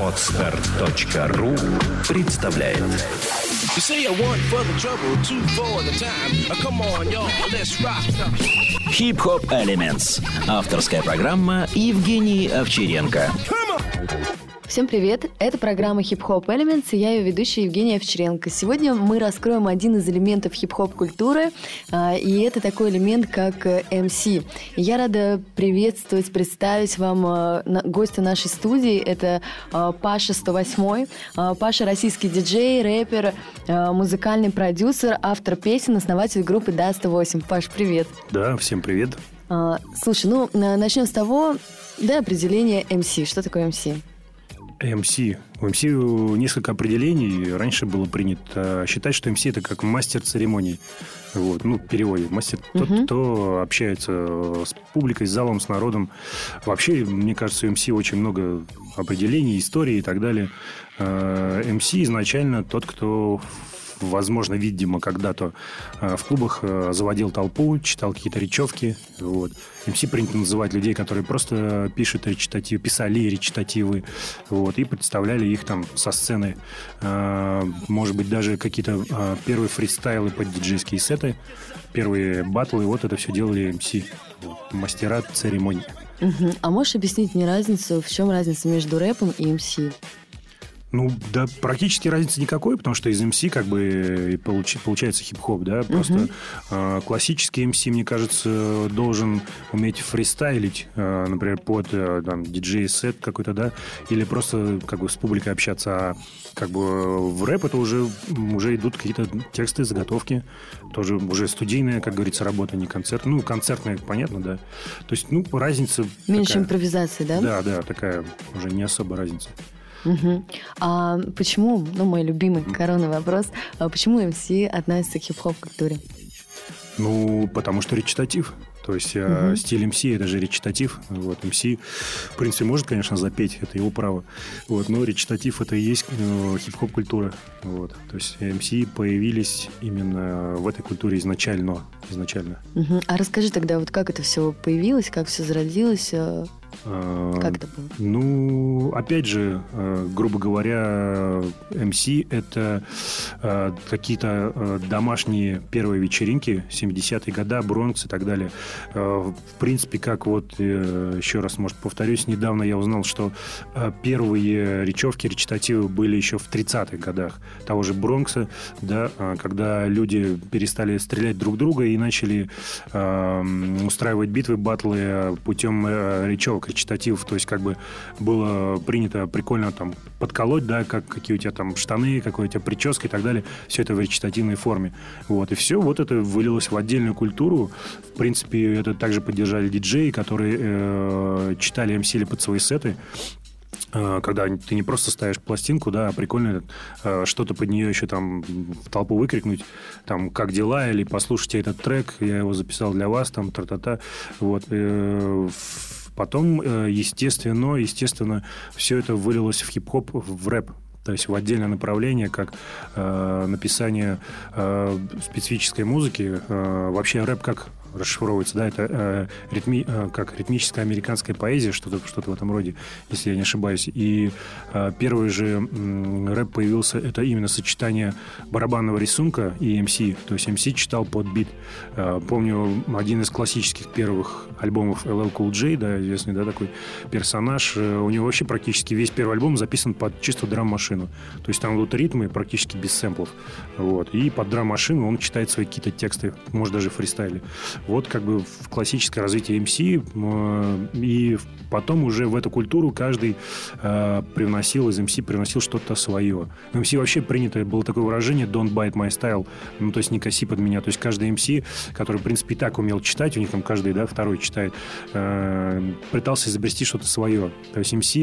Отстар.ру представляет. Uh. Хип-хоп Elements. Авторская программа Евгений Овчаренко. Всем привет! Это программа Hip Hop Elements, и я ее ведущая Евгения Овчаренко. Сегодня мы раскроем один из элементов хип-хоп культуры, а, и это такой элемент, как MC. Я рада приветствовать, представить вам на- гостя нашей студии. Это а, Паша 108. А, Паша российский диджей, рэпер, музыкальный продюсер, автор песен, основатель группы Да 108. Паш, привет! Да, всем привет. А, Слушай, ну на- начнем с того, да, определение MC. Что такое MC? MC. У MC несколько определений. Раньше было принято считать, что MC это как мастер церемоний. Вот, ну, в переводе. Мастер тот, кто общается с публикой, с залом, с народом. Вообще, мне кажется, у MC очень много определений, истории и так далее. Э, MC изначально тот, кто возможно, видимо, когда-то э, в клубах э, заводил толпу, читал какие-то речевки. Вот. МС принято называть людей, которые просто пишут речитативы, писали речитативы, вот, и представляли их там со сцены. Э, Может быть, даже какие-то первые фристайлы под диджейские сеты, первые батлы, вот это все делали МС. Вот, мастера церемоний. Мгм. А можешь объяснить мне разницу, в чем разница между рэпом и МС? Ну, да, практически разницы никакой, потому что из МС как бы и получи- получается хип-хоп, да, просто э, классический МС, мне кажется, должен уметь фристайлить, э, например, под э, там, диджей-сет какой-то, да, или просто как бы с публикой общаться, а как бы в рэп это уже, уже идут какие-то тексты, заготовки, тоже уже студийная, как говорится, работа, не концерт, ну, концертная, понятно, да, то есть, ну, разница Меньше такая. импровизации, да? Да, да, такая уже не особо разница. Мгм. А почему, ну, мой любимый коронный вопрос, а почему МС относится к хип-хоп культуре? Ну, потому что речитатив. То есть э, стиль МС это же речитатив. Вот, МС, в принципе, может, конечно, запеть, это его право. Вот, но речитатив это и есть э, хип-хоп культура. Вот. То есть МС появились именно в этой культуре изначально. изначально. Мгм. А расскажи тогда, вот как это все появилось, как все зародилось, э, Э, как это было? Ну, опять же, э, грубо говоря, МС это э, какие-то э, домашние первые вечеринки 70-е года, Бронкс и так далее. Э, В принципе, как вот, э, еще раз, может, повторюсь, недавно я узнал, что э, первые речевки, речитативы были еще в 30-х годах того же Бронкса, да, э, когда люди перестали стрелять друг друга и начали э, устраивать битвы, батлы э, путем э, речевок, речитативов. То есть, как бы было принято прикольно там подколоть, да, как, какие у тебя там штаны, какая у тебя прическа и так далее. Все это в речитативной форме. Вот. И все, вот это вылилось в отдельную культуру. В принципе, это также поддержали диджеи, которые э, читали МС под свои сеты э, когда ты не просто ставишь пластинку, да, а прикольно э, что-то под нее еще там в толпу выкрикнуть, там, как дела, или послушайте этот трек, я его записал для вас, там, тра-та-та. Вот. Потом, э, естественно, естественно, все это вылилось в хип-хоп, в рэп. То есть в отдельное направление, как э, написание э, специфической музыки. Э, вообще рэп как расшифровывается, да, это э, ритми, э, как ритмическая американская поэзия, что-то что в этом роде, если я не ошибаюсь. И э, первый же м, рэп появился, это именно сочетание барабанного рисунка и МС. То есть МС читал под бит. Э, помню, один из классических первых альбомов LL Cool J, да, известный, да, такой персонаж, э, у него вообще практически весь первый альбом записан под чисто драм-машину. То есть там идут ритмы практически без сэмплов. Вот. И под драм-машину он читает свои какие-то тексты, может, даже фристайли. Вот как бы в классическое развитие э, И потом уже в эту культуру каждый э, привносил из МС, привносил что-то свое. В МС вообще принято было такое выражение «don't bite my style», ну, то есть не коси под меня. То есть каждый МС, который, в принципе, и так умел читать, у них там каждый, да, второй читает, э, пытался изобрести что-то свое. То есть МС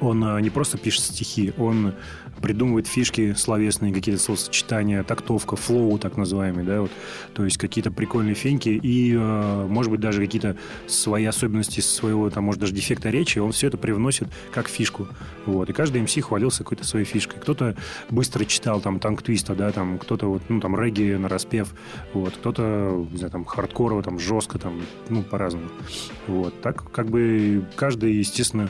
он э, не просто пишет стихи, он придумывает фишки словесные, какие-то словосочетания, тактовка, флоу так называемый, да, вот, то есть какие-то прикольные феньки и, э, может быть, даже какие-то свои особенности своего, там, может, даже дефекта речи, он все это привносит как фишку, вот, и каждый МС хвалился какой-то своей фишкой. Кто-то быстро читал, там, танк твиста, да, там, кто-то вот, ну, там, регги на распев, вот, кто-то, не знаю, там, хардкорово, там, жестко, там, ну, по-разному, вот, так, как бы, каждый, естественно,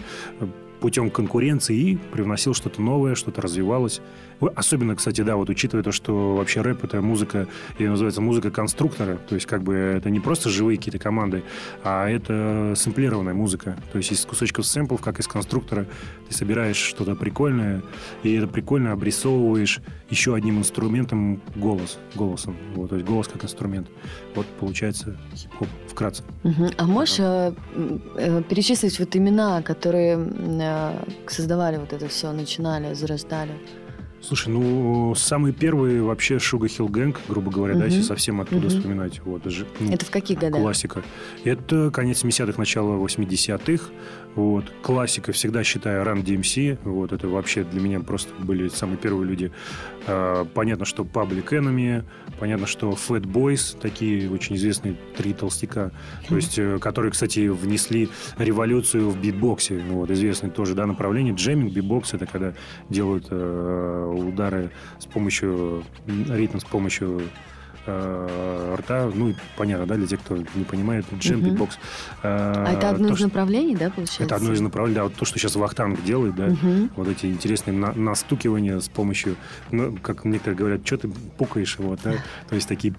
путем конкуренции и привносил что-то новое, что-то развивалось. Особенно, кстати, да, вот учитывая то, что вообще рэп это музыка, ее называется музыка конструктора, то есть как бы это не просто живые какие-то команды, а это сэмплированная музыка. То есть из кусочков сэмплов, как из конструктора, ты собираешь что-то прикольное, и это прикольно обрисовываешь еще одним инструментом голос, голосом. Вот, то есть голос как инструмент. Вот получается хип-хоп вкратце. Угу. А можешь э, э, перечислить вот имена, которые э, создавали вот это все, начинали, зарождали? Слушай, ну, самые первые вообще Sugarhill Gang, грубо говоря, угу. да, если совсем оттуда угу. вспоминать. Вот, даже, ну, Это в какие годы? Классика. Это конец 70-х, начало 80-х. Вот. Классика всегда считаю Run DMC. Вот. Это вообще для меня просто были самые первые люди. А, понятно, что Public Enemy, понятно, что Fat Boys, такие очень известные три толстяка, то есть, э, которые, кстати, внесли революцию в битбоксе. Вот, известное тоже да, направление. Джеминг, битбокс, это когда делают э, удары с помощью ритм, с помощью э, рта, ну, понятно, да, для тех, кто не понимает, джем, угу. битбокс. Э, а это одно то, из направлений, да, получается? Это одно из направлений, да, вот то, что сейчас Вахтанг делает, да, угу. вот эти интересные на, настукивания с помощью, ну, как некоторые говорят, что ты пукаешь, вот, да, то есть такие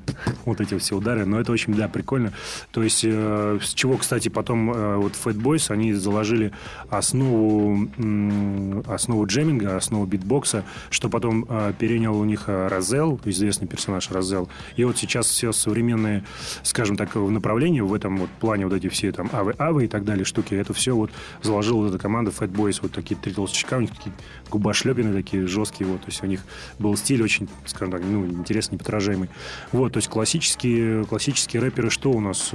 вот эти все удары, но это очень, да, прикольно. То есть э, с чего, кстати, потом э, вот Fat Boys, они заложили основу, э, основу джеминга, основу битбокса, что потом э, перенял у них э, Розел, известный персонаж Розел, и вот сейчас все современные, скажем так, направления в этом вот плане, вот эти все там авы-авы и так далее штуки, это все вот заложила эта команда Fat Boys, вот такие три толстячка, у них такие губошлепины такие жесткие, вот, то есть у них был стиль очень, скажем так, ну, интересный, неподражаемый. Вот, то есть классические, классические рэперы, что у нас?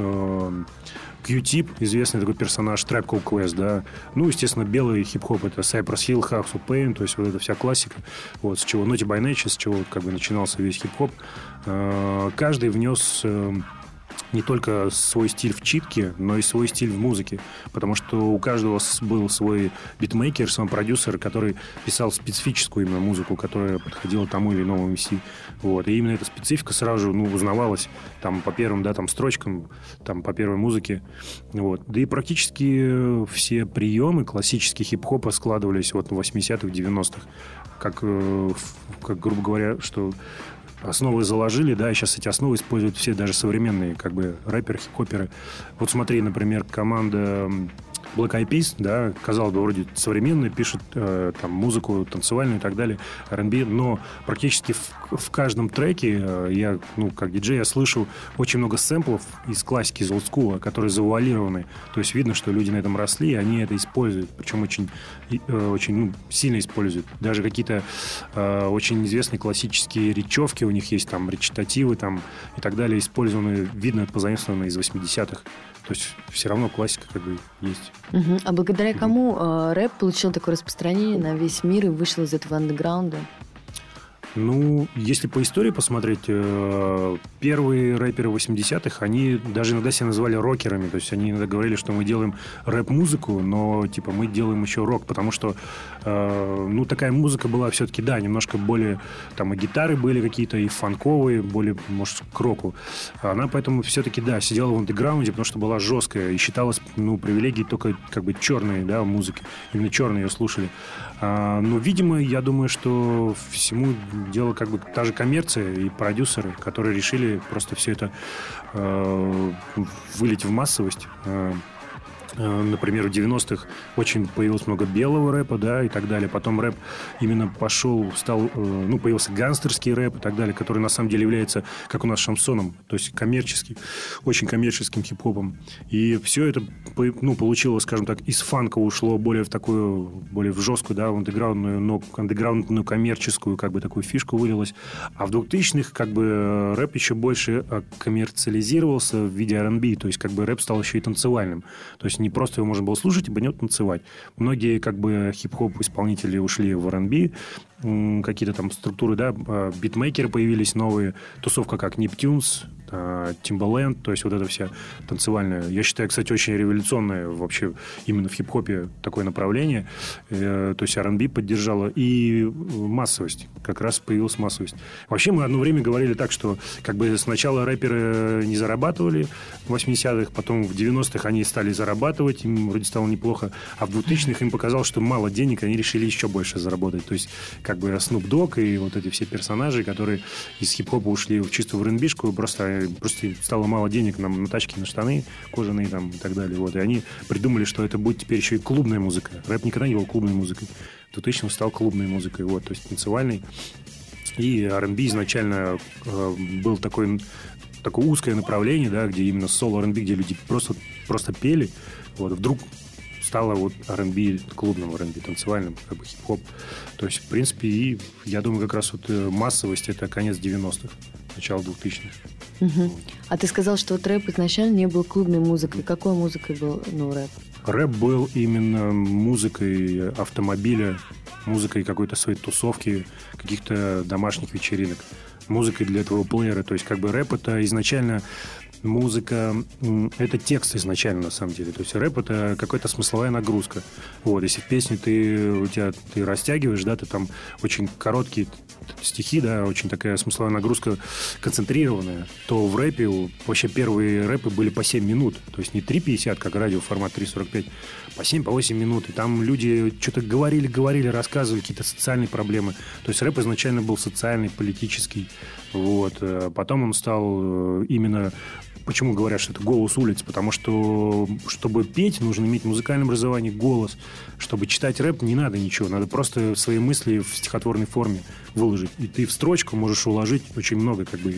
Q-Tip, известный такой персонаж, Tribe Called Quest, да. Ну, естественно, белый хип-хоп, это Cypress Hill, House of Pain, то есть вот эта вся классика, вот, с чего Naughty by Nature, с чего как бы начинался весь хип-хоп. Э, каждый внес э, не только свой стиль в читке, но и свой стиль в музыке. Потому что у каждого был свой битмейкер, свой продюсер, который писал специфическую именно музыку, которая подходила тому или иному MC. Вот. И именно эта специфика сразу же ну, узнавалась там, по первым да, там, строчкам, там, по первой музыке. Вот. Да и практически все приемы классических хип-хопа складывались вот, в 80-х, 90-х. Как, э, как, грубо говоря, что основы заложили, да, и сейчас эти основы используют все даже современные как бы рэперы, хип-хоперы. Вот смотри, например, команда Black Eyed Peas, да, казалось бы, вроде современный, пишет э, там музыку танцевальную и так далее, R&B, но практически в, в каждом треке э, я, ну, как диджей, я слышу очень много сэмплов из классики, из олдскула, которые завуалированы. То есть видно, что люди на этом росли, и они это используют, причем очень, э, очень ну, сильно используют. Даже какие-то э, очень известные классические речевки у них есть, там, речитативы там и так далее, использованы, видно, позаимствованы из 80-х. То есть все равно классика как бы есть. Угу. А благодаря кому э, рэп получил такое распространение на весь мир и вышел из этого андеграунда? Ну, если по истории посмотреть, э, первые рэперы 80-х, они даже иногда себя называли рокерами. То есть они иногда говорили, что мы делаем рэп-музыку, но типа мы делаем еще рок, потому что э, ну, такая музыка была все-таки, да, немножко более, там и гитары были какие-то, и фанковые, более, может, к року. Она поэтому все-таки, да, сидела в андеграунде, потому что была жесткая и считалась, ну, привилегией только как бы черные, да, музыки. Именно черные ее слушали. А, но, видимо, я думаю, что всему дело как бы та же коммерция и продюсеры, которые решили просто все это э, вылить в массовость. Э, Э, например, в 90-х очень появилось много белого рэпа, да, и так далее. Потом рэп именно пошел, стал, э, ну, появился гангстерский рэп и так далее, который на самом деле является, как у нас, шамсоном, то есть коммерческий, очень коммерческим хип-хопом. И все это, ну, получилось, скажем так, из фанка ушло более в такую, более в жесткую, да, в андеграундную, но андеграундную коммерческую, как бы, такую фишку вылилось. А в 2000-х, как бы, рэп еще больше коммерциализировался в виде R&B, то есть, как бы, рэп стал еще и танцевальным. То есть, не не просто его можно было слушать и по нему танцевать. Многие как бы хип-хоп исполнители ушли в R&B, какие-то там структуры, да, а, битмейкеры появились новые, тусовка как Neptunes, Timbaland, то есть вот это вся танцевальная. Я считаю, кстати, очень революционное вообще именно в хип-хопе такое направление. Э, то есть R&B поддержала и массовость. Как раз появилась массовость. Вообще мы одно время говорили так, что как бы сначала рэперы не зарабатывали в 80-х, потом в 90-х они стали зарабатывать, им вроде стало неплохо, а в 2000-х им показалось, что мало денег, они решили еще больше заработать. То есть как бы Snoop Dogg и вот эти все персонажи, которые из хип-хопа ушли в чистую в просто, просто стало мало денег нам на тачки, на штаны кожаные там и так далее. Вот. И они придумали, что это будет теперь еще и клубная музыка. Рэп никогда не был клубной музыкой. В 2000 стал клубной музыкой, вот, то есть танцевальной. И R&B изначально э, был такой такое узкое направление, да, где именно соло R&B, где люди просто, просто пели. Вот, вдруг стало вот R&B, клубным R&B, танцевальным, как бы хип-хоп. То есть, в принципе, и я думаю, как раз вот э, массовость это конец 90-х, начало 2000-х. Угу. Вот. А ты сказал, что вот рэп изначально не был клубной музыкой. Какой музыкой был ну, рэп? Рэп был именно музыкой автомобиля, музыкой какой-то своей тусовки, каких-то домашних вечеринок музыкой для твоего плеера. То есть, как бы рэп это изначально музыка — это текст изначально, на самом деле. То есть рэп — это какая-то смысловая нагрузка. Вот, если в песне ты, у тебя, ты растягиваешь, да, ты там очень короткие стихи, да, очень такая смысловая нагрузка концентрированная, то в рэпе вообще первые рэпы были по 7 минут. То есть не 3.50, как радио формат 3.45, по 7, по 8 минут. И там люди что-то говорили, говорили, рассказывали какие-то социальные проблемы. То есть рэп изначально был социальный, политический. Вот. Э, потом он стал э, именно Почему говорят, что это голос улиц? Потому что, чтобы петь, нужно иметь музыкальное образование, голос. Чтобы читать рэп, не надо ничего. Надо просто свои мысли в стихотворной форме выложить. И ты в строчку можешь уложить очень много как бы,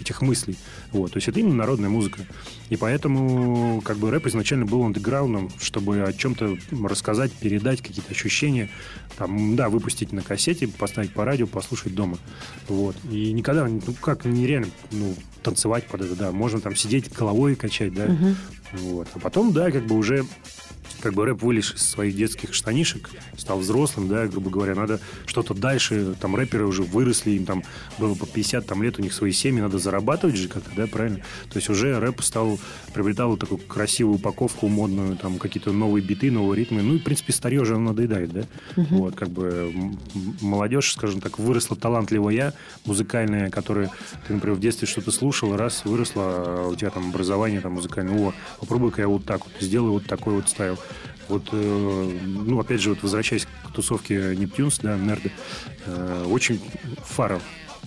этих мыслей. Вот. То есть это именно народная музыка. И поэтому как бы рэп изначально был андеграундом, чтобы о чем-то рассказать, передать какие-то ощущения. Там, да, выпустить на кассете, поставить по радио, послушать дома. Вот. И никогда, ну как, нереально ну, танцевать под это, да. Можно там сидеть головой качать, да. Угу. Вот. А потом, да, как бы уже как бы рэп вылез из своих детских штанишек, стал взрослым, да, грубо говоря, надо что-то дальше, там рэперы уже выросли, им там было по 50 там, лет, у них свои семьи, надо зарабатывать же как-то, да, правильно? То есть уже рэп стал, приобретал вот такую красивую упаковку модную, там какие-то новые биты, новые ритмы, ну и, в принципе, старье уже надоедает, да? Угу. Вот, как бы молодежь, скажем так, выросла талантливая, музыкальная, которая, ты, например, в детстве что-то слушал, раз выросла, а у тебя там образование там музыкальное, о, попробуй-ка я вот так вот, сделаю вот такой вот стайл. Вот, э, ну, опять же, вот возвращаясь к тусовке Нептюнс, да, нерды, э, очень Фаррелл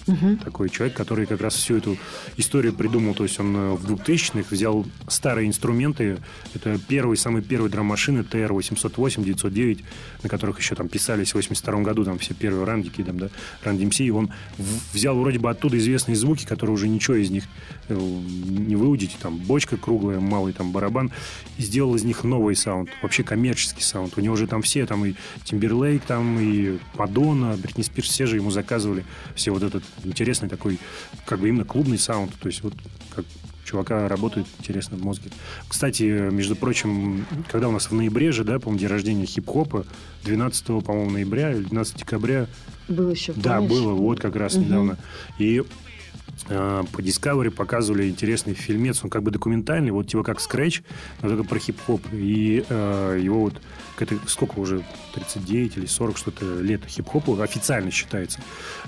Угу. Такой человек, который как раз всю эту историю придумал. То есть он э, в 2000-х взял старые инструменты. Это первый, самый первый драм-машины TR-808, 909, на которых еще там писались в 82 году там все первые рандики, там, да, Run DMC. И он взял вроде бы оттуда известные звуки, которые уже ничего из них э, не выудить. Там бочка круглая, малый там барабан. И сделал из них новый саунд. Вообще коммерческий саунд. У него уже там все, там и Тимберлейк, там и Мадонна, Бритни Спирс, все же ему заказывали все вот этот интересный такой, как бы именно клубный саунд. То есть вот как чувака работает интересно в мозге. Кстати, между прочим, когда у нас в ноябре же, да, по-моему, день рождения хип-хопа, 12, по-моему, ноября или 12 декабря. Было еще, Да, было, вот как раз угу. недавно. И э, по Discovery показывали интересный фильмец, он как бы документальный, вот типа как Scratch, но только про хип-хоп. И э, его вот это сколько уже, 39 или 40 что-то лет хип-хопу официально считается.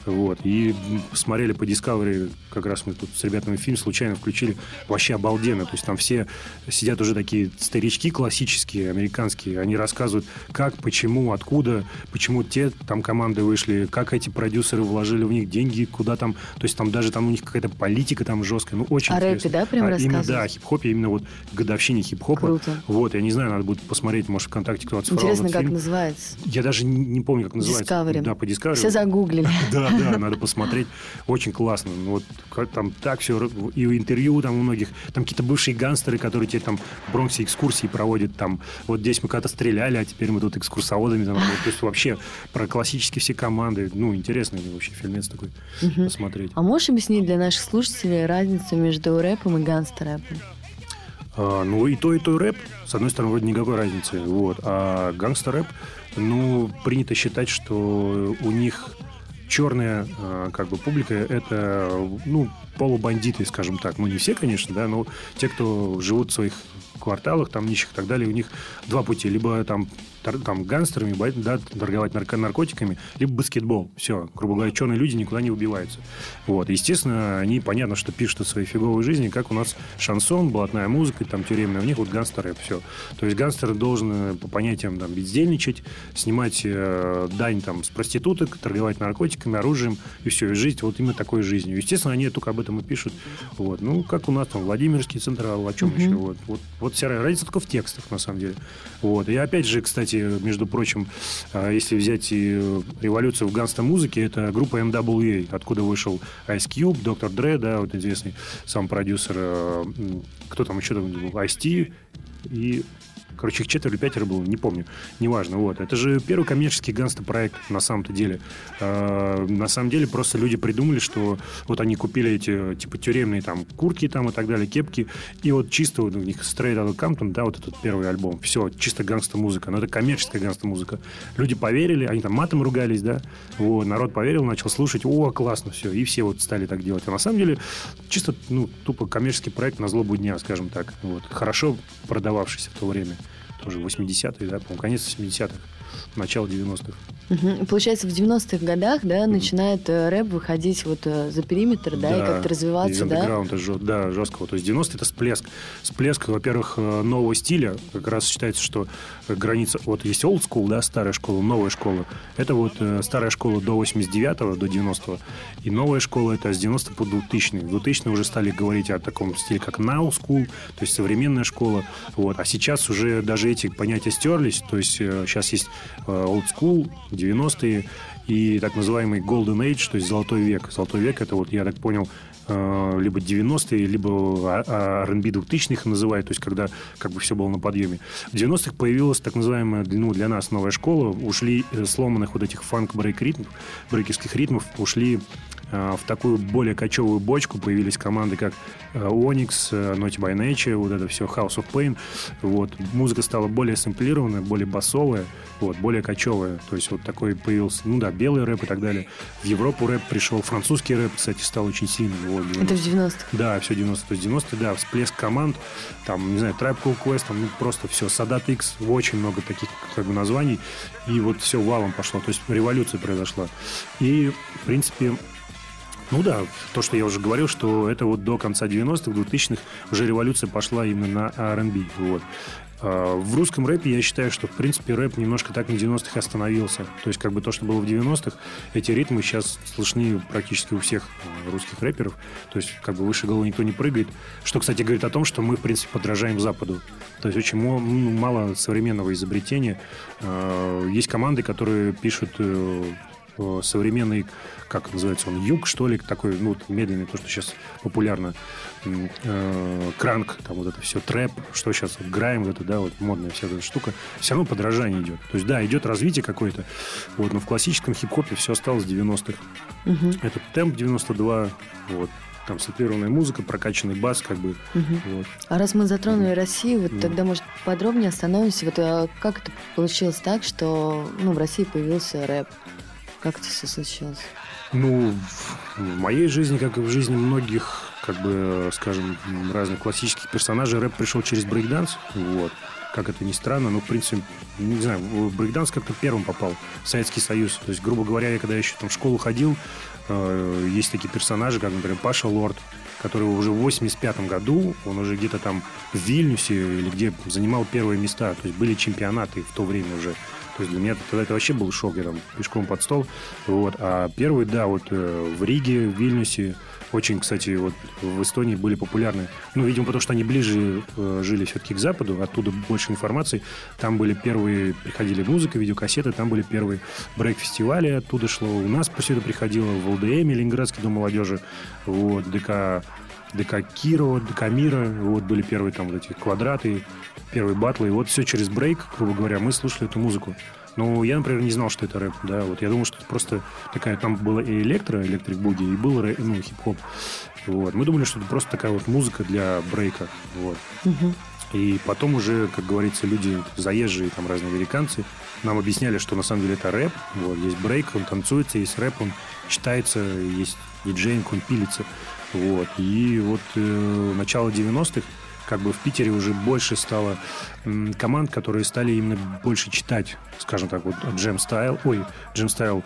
Вот. И смотрели по Discovery, как раз мы тут с ребятами фильм случайно включили, вообще обалденно. То есть там все сидят уже такие старички классические, американские, они рассказывают, как, почему, откуда, почему те там команды вышли, как эти продюсеры вложили в них деньги, куда там, то есть там даже там у них какая-то политика там жесткая, ну очень а рэпе, да, прям а, именно, Да, хип-хопе, именно вот годовщине хип-хопа. Круто. Вот, я не знаю, надо будет посмотреть, может, ВКонтакте кто Интересно, как фильм. называется? Я даже не, не помню, как называется. Discovery. Да, по Discovery. Все загуглили. Да, да, надо посмотреть. Очень классно. Ну, вот там так все, и интервью там у многих, там какие-то бывшие гангстеры, которые тебе там в Бронксе экскурсии проводят, там, вот здесь мы когда-то стреляли, а теперь мы тут экскурсоводами, там, то есть вообще про классические все команды, ну, интересный вообще фильмец такой угу. посмотреть. А можешь объяснить для наших слушателей разницу между рэпом и гангстер-рэпом? А, ну, и то, и то рэп. С одной стороны, вроде никакой разницы. Вот. А гангстер-рэп, ну, принято считать, что у них черная а, как бы публика это ну полубандиты, скажем так. Ну, не все, конечно, да, но те, кто живут в своих кварталах, там нищих и так далее, у них два пути. Либо там там, гангстерами, да, торговать нарко наркотиками, либо баскетбол. Все, грубо говоря, черные люди никуда не убиваются. Вот. Естественно, они, понятно, что пишут о своей фиговой жизни, как у нас шансон, блатная музыка, там, тюремная, у них вот гангстер рэп, все. То есть гангстер должен по понятиям там бездельничать, снимать э, дань там с проституток, торговать наркотиками, оружием, и все, и жить вот именно такой жизнью. Естественно, они только об этом и пишут. Вот. Ну, как у нас там Владимирский Централ, о чем uh-huh. еще. Вот, вот, вот вся разница только в текстах, на самом деле. Вот. И опять же, кстати, между прочим, а, если взять революцию в ганста-музыке, это группа NWA, откуда вышел Ice Cube, Доктор Dre, да, вот известный сам продюсер, э, кто там еще там был, Ice-T и Короче, их четверо или пятеро было, не помню. Неважно. Вот. Это же первый коммерческий гангстер-проект на самом-то деле. Э, на самом деле просто люди придумали, что вот они купили эти типа тюремные там куртки там и так далее, кепки, и вот чисто вот у них Straight Outta Compton, да, вот этот первый альбом. Все, чисто гангстер-музыка. Но это коммерческая гангстер-музыка. Люди поверили, они там матом ругались, да. Вот, народ поверил, начал слушать, о, классно, все. И все вот стали так делать. А на самом деле чисто, ну, тупо коммерческий проект на злобу дня, скажем так. Вот. Хорошо продававшийся в то время тоже 80-е, да, по-моему, конец 80-х, начало 90-х. Угу. Получается, в 90-х годах, да, начинает э, рэп выходить вот э, за периметр, да, да и как-то развиваться, да? Жё, да, жесткого. То есть 90-е это всплеск. Всплеск, во-первых, э, нового стиля. Как раз считается, что граница... Вот есть old school, да, старая школа, новая школа. Это вот старая школа до 89-го, до 90-го. И новая школа это с 90 по 2000 В 2000 уже стали говорить о таком стиле, как now school, то есть современная школа. Вот. А сейчас уже даже эти понятия стерлись. То есть сейчас есть old school, 90-е и так называемый Golden Age, то есть Золотой век. Золотой век это вот, я так понял, э, либо 90-е, либо R&B 2000-х называют, то есть когда как бы все было на подъеме. В 90-х появилась так называемая, ну, для нас новая школа, ушли э, сломанных вот этих фанк-брейк ритмов, брейкерских ритмов, ушли Э, в такую более кочевую бочку появились команды, как э, Onyx, э, Naughty by Nature, вот это все, House of Pain. Вот. Музыка стала более сэмплированная, более басовая, вот, более кочевая. То есть вот такой появился, ну да, белый рэп и так далее. В Европу рэп пришел, французский рэп, кстати, стал очень сильным. Вот, это в 90-х? Да, все 90 То есть 90 да, всплеск команд, там, не знаю, Tribe Called Quest, там, ну, просто все, Sadat X, очень много таких как бы названий, и вот все валом пошло. То есть революция произошла. И, в принципе, ну да, то, что я уже говорил, что это вот до конца 90-х, 2000-х уже революция пошла именно на R&B. Вот. А, в русском рэпе я считаю, что, в принципе, рэп немножко так на 90-х остановился. То есть, как бы то, что было в 90-х, эти ритмы сейчас слышны практически у всех русских рэперов. То есть, как бы выше головы никто не прыгает. Что, кстати, говорит о том, что мы, в принципе, подражаем Западу. То есть, очень ну, мало современного изобретения. А, есть команды, которые пишут э, современный, как называется он, юг, что ли, такой, ну, медленный, то, что сейчас популярно, э, кранк, там вот это все, трэп, что сейчас, вот, грайм, вот это, да, вот модная вся эта штука, все равно подражание идет. То есть, да, идет развитие какое-то, вот, но в классическом хип-хопе все осталось 90-х. Угу. Это темп 92, вот, там сэмплированная музыка, прокачанный бас, как бы. Угу. Вот. А раз мы затронули Россию, вот угу. тогда, может, подробнее остановимся. Вот а как это получилось так, что ну, в России появился рэп? Как это все случилось? Ну, в моей жизни, как и в жизни многих, как бы, скажем, разных классических персонажей, рэп пришел через брейкданс. Вот. Как это ни странно, но, в принципе, не знаю, брейкданс как-то первым попал в Советский Союз. То есть, грубо говоря, я когда еще там в школу ходил, э, есть такие персонажи, как, например, Паша Лорд, который уже в 85 году, он уже где-то там в Вильнюсе или где занимал первые места. То есть были чемпионаты в то время уже. То есть для меня тогда это вообще был шок, я там пешком под стол. Вот. А первый, да, вот э, в Риге, в Вильнюсе, очень, кстати, вот в Эстонии были популярны. Ну, видимо, потому что они ближе э, жили все-таки к Западу, оттуда больше информации. Там были первые, приходили музыка, видеокассеты, там были первые брейк-фестивали, оттуда шло. У нас все это приходило в ЛДМ, Ленинградский дом молодежи, вот, ДК Декакиро, Декамира, вот были первые там вот эти квадраты, первые батлы, и вот все через брейк, грубо говоря, мы слушали эту музыку. Ну, я, например, не знал, что это рэп, да, вот я думал, что это просто такая, там было и электро, электрик буги, и был рэп, ну, хип-хоп, вот. Мы думали, что это просто такая вот музыка для брейка, вот. И потом уже, как говорится, люди заезжие, там разные американцы, нам объясняли, что на самом деле это рэп. Вот, есть брейк, он танцуется, есть рэп, он читается, есть диджейнг, он пилится. Вот. И вот э, начало 90-х как бы в Питере уже больше стало команд, которые стали именно больше читать, скажем так, вот Jam Style, ой, Jam Style,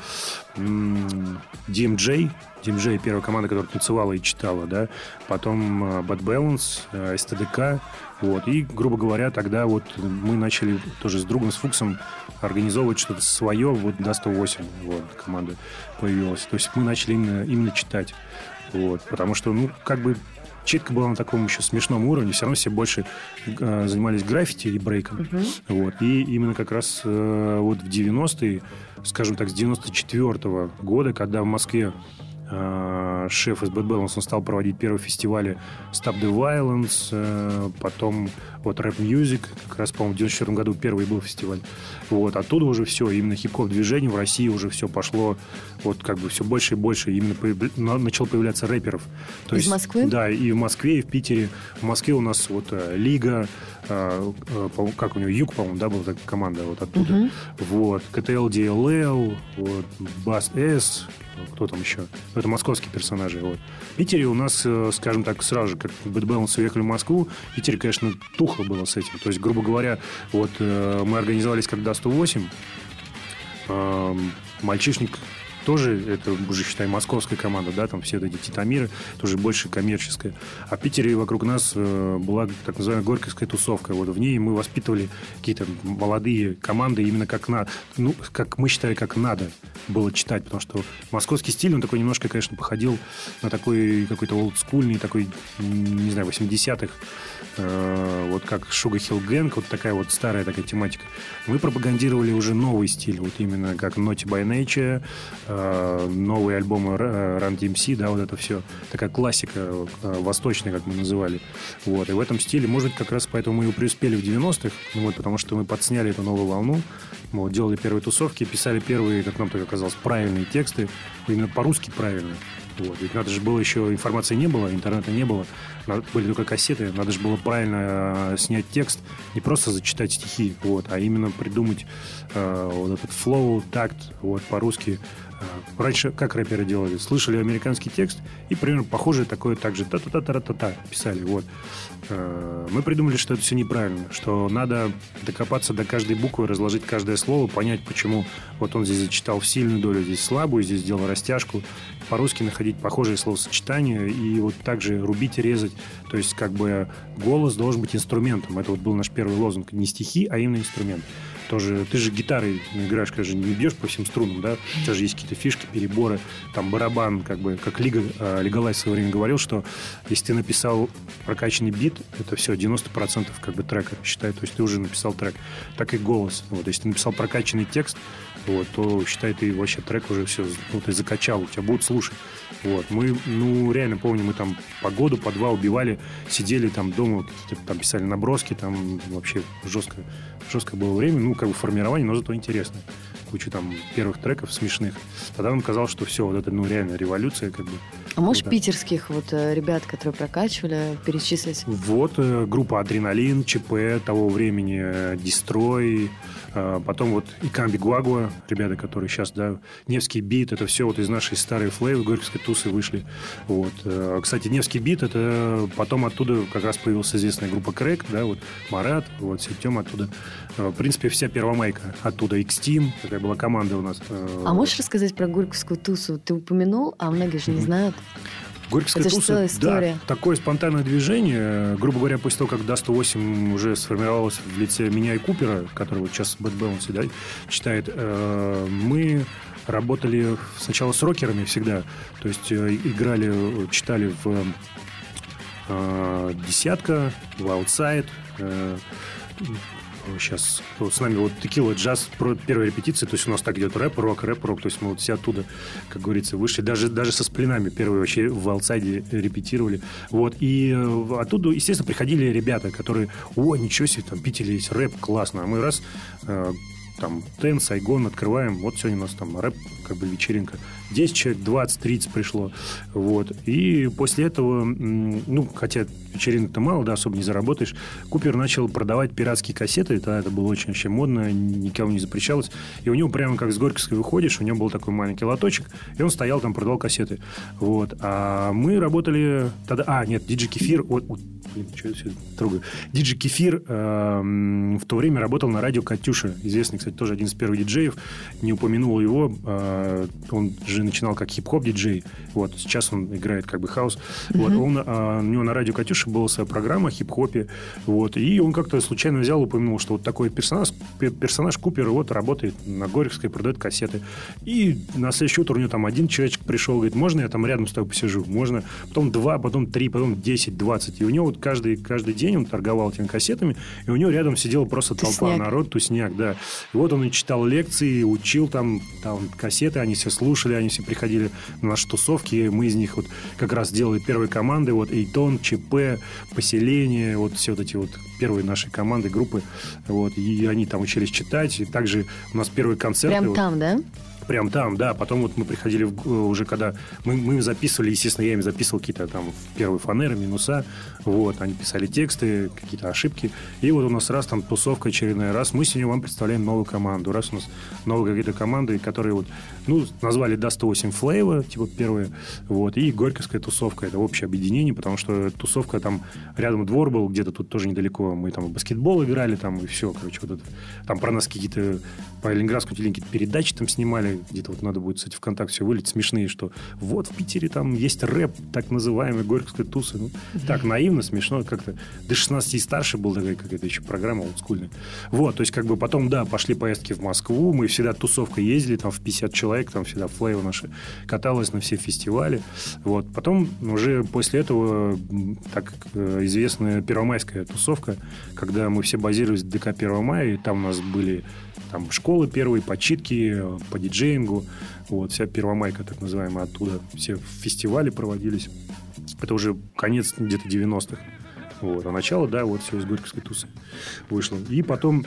м, DMJ, DMJ первая команда, которая танцевала и читала, да, потом э, Bad Balance, э, STDK, вот, и, грубо говоря, тогда вот мы начали тоже с другом, с Фуксом организовывать что-то свое, вот до 108, вот, команда появилась, то есть мы начали именно, именно читать, вот, потому что, ну, как бы читка была на таком еще смешном уровне, все равно все больше э, занимались граффити и брейком. Вот. И именно как раз э, вот в 90-е, скажем так, с 94 года, когда в Москве шеф из Bad Balance, он стал проводить первые фестивали Stop the Violence, э, потом вот Rap Music, как раз, по-моему, в 94 году первый был фестиваль. Вот, оттуда уже все, именно хип-хоп движение в России уже все пошло, вот как бы все больше и больше, именно на- начал появляться рэперов. То Из Москвы? Да, и в Москве, и в Питере. В Москве у нас вот э, Лига, э, э, как у него, Юг, по-моему, да, была такая команда вот оттуда. Вот, КТЛ, DLL, вот, Бас С, кто там еще? Ну, Это московские персонажи. Вот. В Питере у нас, э, скажем так, сразу же, как Bad Balance уехали в Москву, в Питере, конечно, тухло было с этим. То есть, грубо говоря, вот э, мы организовались когда 108, Эм, Мальчишник тоже, это уже, считай, московская команда, да, там все эти титамиры, тоже больше коммерческая. А в Питере вокруг нас э, была так называемая горьковская тусовка. Вот в ней мы воспитывали какие-то молодые команды именно как на, ну, как мы считали, как надо было читать, потому что московский стиль, он такой немножко, конечно, походил на такой какой-то олдскульный, такой, не знаю, 80-х, э, вот как Sugar Hill Gang, вот такая вот старая такая тематика. Мы пропагандировали уже новый стиль, вот именно как Naughty by Nature, э, новые альбомы Р- Run DMC, да, вот это все. Такая классика э, восточная, как мы называли. Вот. И в этом стиле, может быть, как раз поэтому мы и преуспели в 90-х, ну вот, потому что мы подсняли эту новую волну, вот, делали первые тусовки, писали первые, как нам так оказалось, правильные тексты, именно по-русски правильные. Вот. Ведь надо же было еще, информации не было, интернета не было, были только кассеты, надо же было правильно э, снять текст, не просто зачитать стихи, вот, а именно придумать э, вот этот флоу, такт, вот, по-русски. Раньше как рэперы делали? Слышали американский текст и примерно похожее такое также та-та-та-та-та-та писали, вот. Э, Мы придумали, что это все неправильно, что надо докопаться до каждой буквы, разложить каждое слово, понять, почему вот он здесь зачитал в сильную долю, здесь слабую, здесь сделал растяжку, по-русски находить похожие словосочетания и вот также рубить и резать. То есть как бы голос должен быть инструментом. Это вот был наш первый лозунг. Не стихи, а именно инструмент. Тоже, ты же гитарой играешь, конечно, не бьешь по всем струнам, да? У тебя же есть какие-то фишки, переборы, там барабан, как бы, как Лига, э, в свое время говорил, что если ты написал прокачанный бит, это все, 90% как бы трека, считай, то есть ты уже написал трек. Так и голос. Вот, если ты написал прокачанный текст, вот, то считай, ты вообще трек уже все, ну, ты закачал, у тебя будут слушать. Вот, мы, ну, реально помню, мы там по году, по два убивали, сидели там дома, какие-то там писали наброски, там вообще жестко, жесткое было время, ну, как бы формирование, но зато интересно. Кучу там первых треков смешных. Тогда нам казалось, что все, вот это, ну, реально революция, как бы. А можешь Да. питерских вот э, ребят, которые прокачивали, перечислить? Вот э, группа Адреналин, ЧП того времени, Дестрой, потом вот и Камби Гуагуа, ребята, которые сейчас, да, Невский бит, это все вот из нашей старой флейвы Горьковской тусы вышли. Вот. э, Кстати, Невский бит, это потом оттуда как раз появилась известная группа Крэк, да, вот Марат, вот Септем оттуда. Э, В принципе, вся первомайка оттуда, X-Team, такая была команда у нас. э, А можешь рассказать про Горьковскую тусу? Ты упомянул, а многие же не знают. Горьковская Это туса. Да, такое спонтанное движение. э, Грубо говоря, после того, как Даст-8 уже сформировалось в лице меня и Купера, который вот сейчас Bad Balance да, читает, э, мы работали сначала с рокерами всегда. То есть э, играли, читали в э, «Десятка», в «Аутсайд», э, сейчас вот с нами вот текила джаз про первой репетиции, то есть у нас так идет рэп, рок, рэп, рок, то есть мы вот все оттуда, как говорится, вышли, даже, даже со сплинами первые вообще в аутсайде репетировали, вот, и э, оттуда, естественно, приходили ребята, которые, о, ничего себе, там, Питере есть рэп, классно, а мы раз э, там Тен, Сайгон открываем, вот сегодня у нас там рэп, как бы вечеринка. 10 человек, 20, 30 пришло. Вот. И после этого, ну, хотя вечеринок-то мало, да, особо не заработаешь, Купер начал продавать пиратские кассеты, тогда это было очень вообще модно, никому не запрещалось. И у него прямо как с Горьковской выходишь, у него был такой маленький лоточек, и он стоял там, продавал кассеты. Вот. А мы работали тогда... А, нет, Диджи Кефир... Вот, блин, что я все трогаю? Диджи Кефир э, в то время работал на радио «Катюша», известный, кстати, тоже один из первых диджеев. Не упомянул его, э, он же начинал как хип-хоп диджей, вот, сейчас он играет как бы хаус. Mm-hmm. Вот, он, э, у него на радио «Катюша» была своя программа о хип-хопе, вот, и он как-то случайно взял и упомянул, что вот такой персонаж, персонаж Купер вот работает на Горьковской, продает кассеты. И на следующий утро у него там один человечек пришел, говорит, можно я там рядом с тобой посижу? Можно. Потом два, потом три, потом десять, двадцать. И у него вот каждый, каждый день он торговал этими кассетами, и у него рядом сидела просто толпа тусняк. народ, тусняк, да. И вот он и читал лекции, учил там, там кассеты, они все слушали, они все приходили на наши тусовки, мы из них вот как раз делали первые команды, вот Эйтон, ЧП, Поселение, вот все вот эти вот первые наши команды, группы, вот, и они там учились читать, и также у нас первые концерты. Прям там, да? Прям там, да. Потом вот мы приходили в, уже, когда мы, мы записывали, естественно, я им записывал какие-то там первые фанеры, минуса. Вот, они писали тексты, какие-то ошибки. И вот у нас раз там тусовка очередная, раз мы сегодня вам представляем новую команду. Раз у нас новые какие-то команды, которые вот, ну, назвали до 108 Флейва, типа первые, вот, и Горьковская тусовка. Это общее объединение, потому что тусовка там рядом двор был, где-то тут тоже недалеко. Мы там в баскетбол играли, там, и все, короче, вот это. Там про нас какие-то по Ленинградскому телевидению передачи там снимали, где-то вот надо будет, кстати, ВКонтакте все вылить смешные, что вот в Питере там есть рэп, так называемый, Горьковская туса. Ну, так наивно, смешно, как-то до 16 и старше была такая какая-то еще программа олдскульная. Вот, то есть как бы потом, да, пошли поездки в Москву, мы всегда тусовка ездили, там в 50 человек, там всегда флейва наши каталась на все фестивали. Вот, потом уже после этого так э, известная первомайская тусовка, когда мы все базировались в ДК 1 мая, и там у нас были там школы первые, почитки по диджеингу, вот, вся первомайка, так называемая, оттуда. Все фестивали проводились. Это уже конец где-то 90-х. Вот. А начало, да, вот все из Горьковской тусы вышло. И потом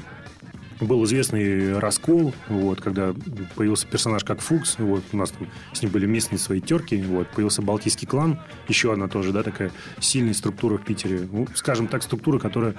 был известный раскол, вот, когда появился персонаж как Фукс, вот, у нас там с ним были местные свои терки, вот, появился Балтийский клан, еще одна тоже, да, такая сильная структура в Питере, ну, скажем так, структура, которая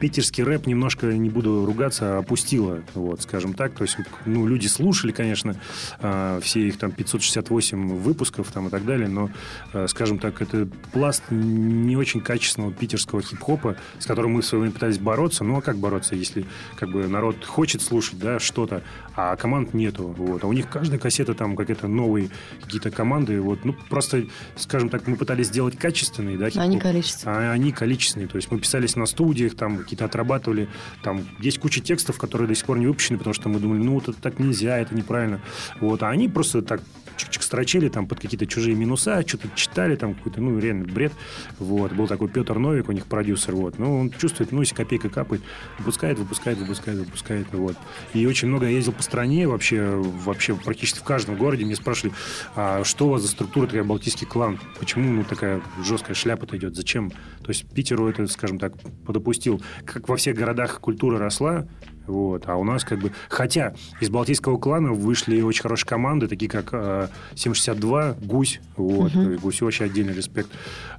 питерский рэп немножко, не буду ругаться, опустила, вот, скажем так. То есть, ну, люди слушали, конечно, а, все их там 568 выпусков там и так далее, но, а, скажем так, это пласт не очень качественного питерского хип-хопа, с которым мы в свое время пытались бороться. Ну, а как бороться, если как бы народ хочет слушать, да, что-то, а команд нету, вот. А у них каждая кассета там какие-то новые какие-то команды, вот, ну, просто, скажем так, мы пытались сделать качественные, да, хип-хоп. Они количественные. А они количественные, то есть мы писались на студии, их там какие-то отрабатывали. Там есть куча текстов, которые до сих пор не выпущены, потому что мы думали, ну, вот это так нельзя, это неправильно. Вот, а они просто так чик-чик строчили там под какие-то чужие минуса, что-то читали, там какой-то, ну, реально бред. Вот. Был такой Петр Новик, у них продюсер, вот. Ну, он чувствует, ну, если копейка капает, выпускает, выпускает, выпускает, выпускает, вот. И очень много я ездил по стране, вообще, вообще практически в каждом городе мне спрашивали, а что у вас за структура такая Балтийский клан? Почему, ну, такая жесткая шляпа-то идет? Зачем? То есть Питеру это, скажем так, подопустил. Как во всех городах культура росла, вот. А у нас как бы... Хотя из Балтийского клана вышли очень хорошие команды, такие как э, 762, Гусь. Вот. Угу. Гусь вообще отдельный респект.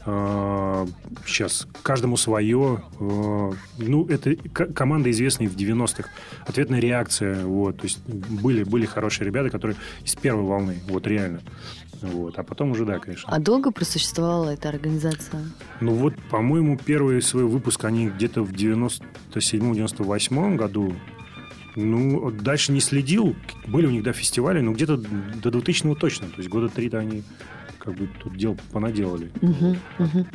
Э, сейчас каждому свое. Э, ну, это команда известная в 90-х. Ответная реакция. Вот. То есть были, были хорошие ребята, которые из первой волны. Вот реально. Вот. А потом уже, да, конечно. А долго просуществовала эта организация? Ну вот, по-моему, первый свой выпуск они где-то в 97-98 году ну, дальше не следил. Были у них, да, фестивали, но где-то до 2000-го точно. То есть года три-то они как бы тут дел понаделали. Угу, угу.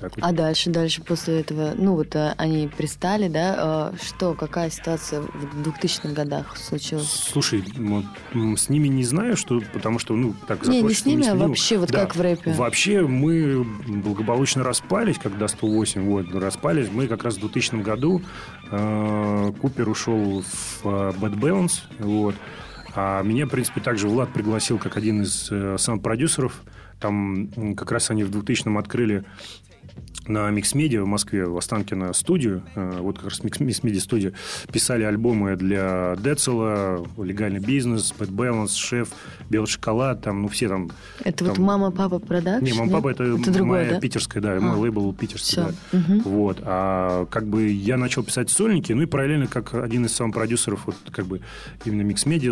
Так. А дальше, дальше после этого, ну вот а, они пристали, да, а, что, какая ситуация в 2000-х годах случилась? Слушай, вот, с ними не знаю, что, потому что, ну, так Не, не с ними, а следил. вообще, вот Да. как в рэпе. Вообще мы благополучно распались, когда 108, вот, распались. Мы как раз в 2000 году э, Купер ушел в э, Bad Balance, вот. А меня, в принципе, также Влад пригласил как один из э, саунд-продюсеров. Там как раз они в 2000-м открыли на Mix Media в Москве, в Останкино студию. Э, Вот как раз Mix Media студия. Писали альбомы для Децела, Легальный бизнес, Bad Balance, Шеф, Белый шоколад. Там, ну, все там Это вот там- мама, папа, продакшн? не, мама, папа это, это другое, моя да? питерская, да, А. мой лейбл питерский, Всё. да. Мгм. Вот, а как бы я начал писать сольники, ну и параллельно как один из саунд-продюсеров, вот как бы именно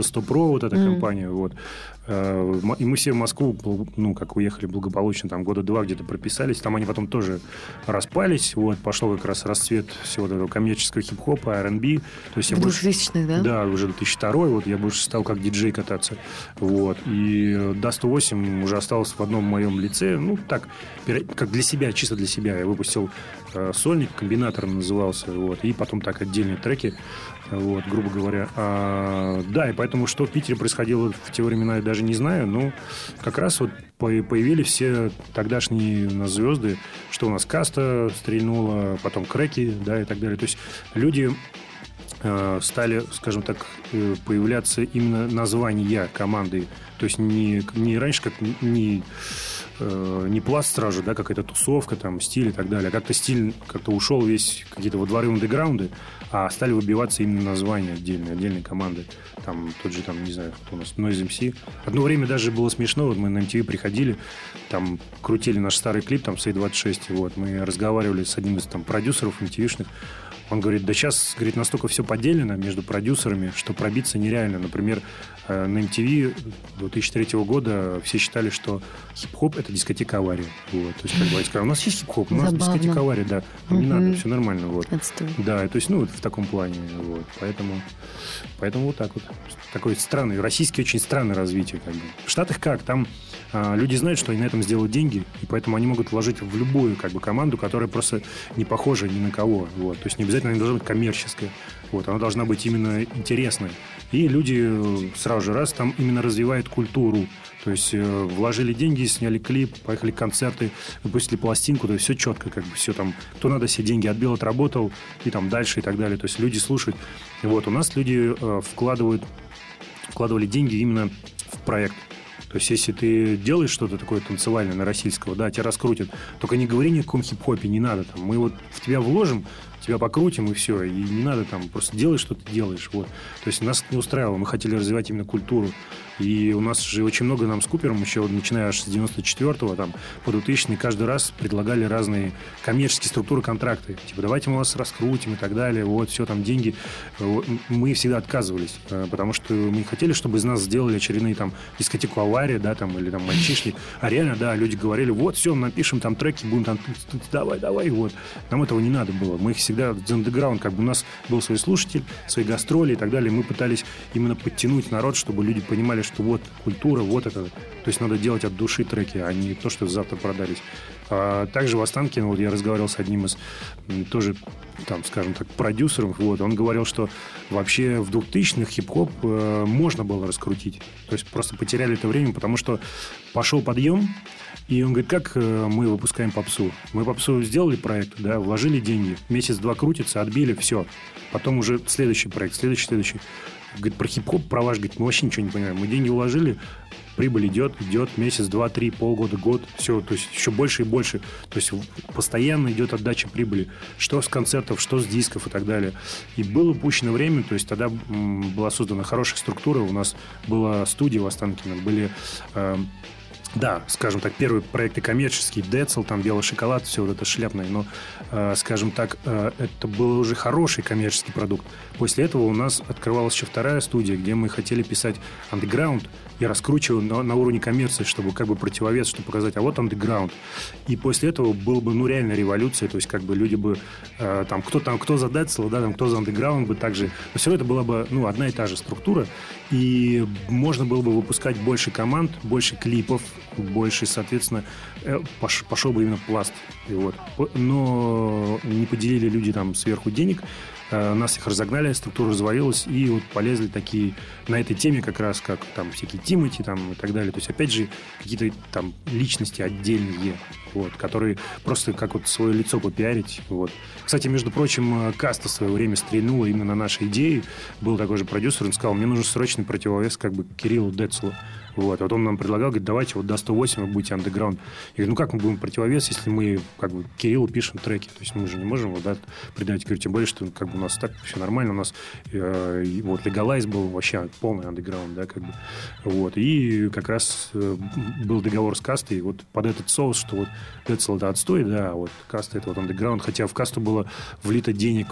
100 Pro, вот эта Мгм. компания, вот. Э, И мы все в Москву, ну, как уехали благополучно, там года два где-то прописались, там они потом тоже распались, вот, пошел как раз расцвет всего этого коммерческого хип-хопа, R&B, то есть я В больше... 2000-х, да? Да, уже 2002 вот я больше стал как диджей кататься. Вот. И э, до 108 уже осталось в одном моем лице. Ну, так, как для себя, чисто для себя. Я выпустил э, сольник, комбинатором назывался. Вот. И потом так отдельные треки. Вот, грубо говоря. А, да, и поэтому, что в Питере происходило в те времена, я даже не знаю. Но как раз вот по- появились все тогдашние у нас звезды, что у нас Каста стрельнула, потом Креки, да, и так далее. То есть люди э, стали, скажем так, э, появляться именно названия команды. То есть не, не раньше, как не, э, не пласт сразу, да, какая-то тусовка, там, стиль и так далее. А как-то стиль как-то ушел весь какие-то во дворы андеграунды, а стали выбиваться именно названия отдельные, отдельные команды. Там тот же, там, не знаю, кто у нас, Noise MC. Одно время даже было смешно, вот мы на MTV приходили, там крутили наш старый клип, там, Сей 26, вот, мы разговаривали с одним из там продюсеров MTV-шных, он говорит, да сейчас, говорит, настолько все поделено между продюсерами, что пробиться нереально. Например, э, на MTV 2003 года все считали, что хип-хоп – это дискотека авария. Вот. То есть, как бы, я сказал, у нас есть хип-хоп, у нас Забавно. дискотека авария, да. Ну, Не надо, все нормально. Вот. Отстой. Да, то есть, ну, вот в таком плане. Вот. Поэтому, поэтому вот так вот. Такое странное, российское очень странное развитие. Как бы. В Штатах как? Там люди знают, что они на этом сделают деньги, и поэтому они могут вложить в любую как бы, команду, которая просто не похожа ни на кого. Вот. То есть не обязательно она должна быть коммерческая. Вот. Она должна быть именно интересной. И люди э, сразу же раз там именно развивают культуру. То есть э, вложили деньги, сняли клип, поехали концерты, выпустили пластинку, то есть все четко, как бы все там, кто надо все деньги отбил, отработал, и там дальше и так далее. То есть люди слушают. Вот у нас люди э, вкладывают, вкладывали деньги именно в проект. То есть, если ты делаешь что-то такое танцевальное на российского, да, тебя раскрутят, только не говори ни о каком хип-хопе, не надо там. Мы вот в тебя вложим, тебя покрутим, и все. И не надо там, просто делай, что ты делаешь. Вот. То есть, нас это не устраивало. Мы хотели развивать именно культуру. И у нас же очень много нам с Купером, еще начиная аж с 94-го, там, по 2000 каждый раз предлагали разные коммерческие структуры контракты. Типа, давайте мы вас раскрутим и так далее. Вот, все, там, деньги. Вот, Мы всегда отказывались, э, потому что мы не хотели, чтобы из нас сделали очередные там дискотеку авария, да, там, или там мальчишник. А реально, да, люди говорили, вот, все, напишем там треки, будем там, давай, давай, вот. Нам этого не надо было. Мы их всегда, underground, как бы у нас был свой слушатель, свои гастроли и так далее. Мы пытались именно подтянуть народ, чтобы люди понимали, что вот культура, вот это. То есть надо делать от души треки, а не то, что завтра продались. А также в Останкино, вот я разговаривал с одним из тоже, там, скажем так, продюсеров, вот, он говорил, что вообще в 2000-х хип-хоп э, можно было раскрутить. То есть просто потеряли это время, потому что пошел подъем, и он говорит, как э, мы выпускаем попсу? Мы попсу сделали проект, да, вложили деньги, месяц-два крутится, отбили, все. Потом уже следующий проект, следующий, следующий. Говорит, про хип-хоп, про ваш, говорит, мы вообще ничего не понимаем. Мы деньги вложили, прибыль идет, идет месяц, два, три, полгода, год, все, то есть еще больше и больше. То есть постоянно идет отдача прибыли, что с концертов, что с дисков и так далее. И было упущено время, то есть тогда была создана хорошая структура, у нас была студия в Останкино, были э, да, скажем так, первые проекты коммерческие, Децл, там белый шоколад, все вот это шляпное, но, скажем так, э, это был уже хороший коммерческий продукт. После этого у нас открывалась еще вторая студия, где мы хотели писать андеграунд и раскручивать на, на уровне коммерции, чтобы как бы противовес, чтобы показать, а вот андеграунд. И после этого был бы, ну, реально революция, то есть как бы люди бы, э, там, кто там, кто за Децл, да, там, кто за андеграунд бы также, но все это была бы, ну, одна и та же структура, и можно было бы выпускать больше команд, больше клипов, больше, соответственно, э, пош- пошел бы именно пласт. И вот. Но не поделили люди там сверху денег, э, нас их разогнали, структура развалилась, и вот полезли такие на этой теме как раз, как там всякие Тимати там и так далее. То есть, опять же, какие-то там личности отдельные, вот, которые просто как вот свое лицо попиарить. Вот. Кстати, между прочим, э, Каста в свое время стрельнула именно на наши идеи. Был такой же продюсер, он сказал, мне нужен срочный противовес как бы Кириллу Децлу. Вот. Вот он нам предлагал, говорит, давайте вот до 108 вы будете андеграунд. Я говорю, ну как мы будем противовес, если мы как бы Кириллу пишем треки? То есть мы же не можем его да, придать. Говорю, тем более, что как бы у нас так все нормально. У нас э, вот Legalize был вообще полный андеграунд, да, как бы. Вот. И как раз э, был договор с кастой вот под этот соус, что вот Децл это отстой, да, а вот каста это вот андеграунд. Хотя в касту было влито денег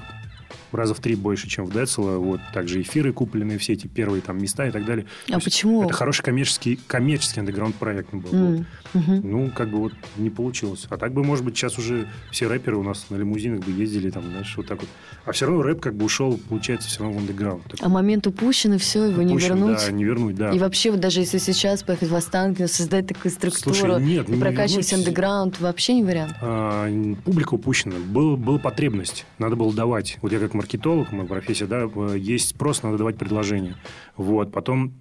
раза в три больше, чем в Децела. Вот также эфиры куплены, все эти первые там места и так далее. А То почему? Это хороший коммерческий, коммерческий андеграунд проект был. М, Вот. мгм. Ну, как бы вот не получилось. А так бы, может быть, сейчас уже все рэперы у нас на лимузинах бы ездили, там, знаешь, вот так вот. А все равно рэп как бы ушел, получается, все равно в андеграунд. Так А момент упущен, и все, его не упущен, вернуть. Да, не вернуть, да. И вообще, вот даже если сейчас поехать в Останкино, создать такую структуру Слушай, нет, и не прокачивать вернуть. андеграунд, вообще не вариант. А, публика упущена. Был, была потребность, надо было давать. Вот я как маркетолог, моя профессия, да, есть спрос, надо давать предложение. Вот, потом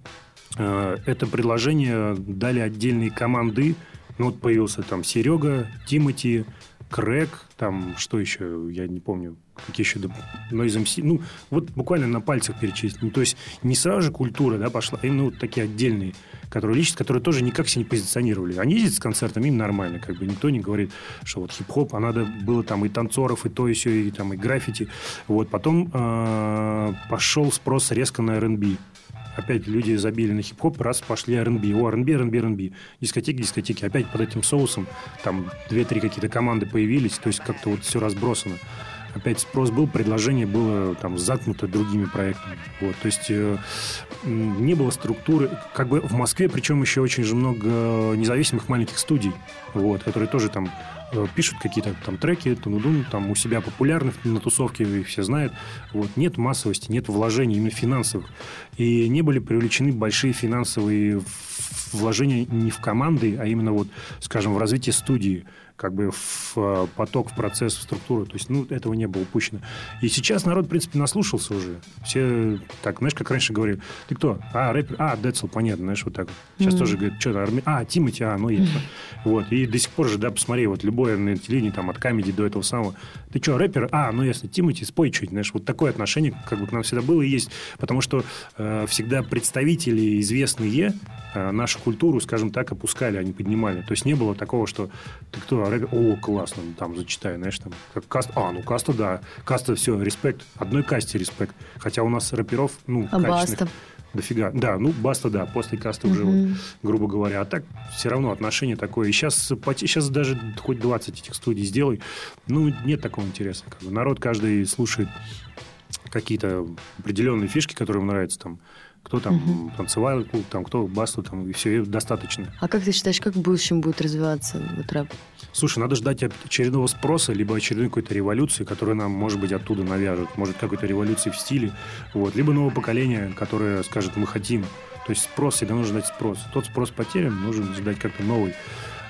э, это предложение дали отдельные команды. Ну, вот появился там Серега, Тимати, Крэк, там, что еще, я не помню, какие еще, доп- Noise MC. Ну, вот буквально на пальцах перечислить. Ну, то есть не сразу же культура, да, пошла, а именно вот такие отдельные, которые личности, которые тоже никак себя не позиционировали. Они ездят с концертами, им нормально, как бы никто не говорит, что вот хип-хоп, а надо было там и танцоров, и то, и все, и там и граффити. Вот, потом э, пошел спрос резко на R&B. Опять люди забили на хип-хоп, раз пошли R&B. О, R&B, R&B, R&B. Дискотеки, дискотеки. Опять под этим соусом там две-три какие-то команды появились. То есть как-то вот все разбросано. Опять спрос был, предложение было там заткнуто другими проектами. Вот, то есть э, не было структуры. Как бы в Москве, причем еще очень же много независимых маленьких студий, вот, которые тоже там э, пишут какие-то там треки, тунудун, там у себя популярны на тусовке, их все знают. Вот. Нет массовости, нет вложений именно финансовых. И не были привлечены большие финансовые вложения не в команды, а именно вот, скажем, в развитие студии как бы в э, поток, в процесс, в структуру. То есть, ну, этого не было упущено. И сейчас народ, в принципе, наслушался уже. Все так, знаешь, как раньше говорили, ты кто? А, рэпер? А, Децл, понятно, знаешь, вот так. Сейчас Мгм. тоже говорят, что-то арми... А, Тимати, а, ну, ясно. Вот. И до сих пор же, да, посмотри, вот любое на телевидении, там, от камеди до этого самого. Ты что, рэпер? А, ну, ясно, Тимати, спой что-нибудь, знаешь. Вот такое отношение, как бы к нам всегда было и есть. Потому что э, всегда представители известные э, нашу культуру, скажем так, опускали, они поднимали. То есть не было такого, что ты кто, рэпер? О, классно, ну, там, зачитай, знаешь, там, как каст. А, ну, каста, да. Каста, все, респект. Одной касте респект. Хотя у нас рэперов, ну, А качественных Баста? Дофига. Да, ну, Баста, да, после каста уже, Мгм. вот, грубо говоря. А так все равно отношение такое. И сейчас, сейчас даже хоть 20 этих студий сделай, ну, нет такого интереса. Как бы. Народ каждый слушает какие-то определенные фишки, которые ему нравятся. Там, кто там танцевал клуб, там, кто басту, там, и все, и достаточно. А как ты считаешь, как в будущем будет развиваться вот рэп? Слушай, надо ждать очередного спроса, либо очередной какой-то революции, которая нам, может быть, оттуда навяжут. Может, какой-то революции в стиле. Вот. Либо новое поколение, которое скажет, мы хотим. То есть спрос, всегда нужно ждать спрос. Тот спрос потерян, нужно ждать как-то новый.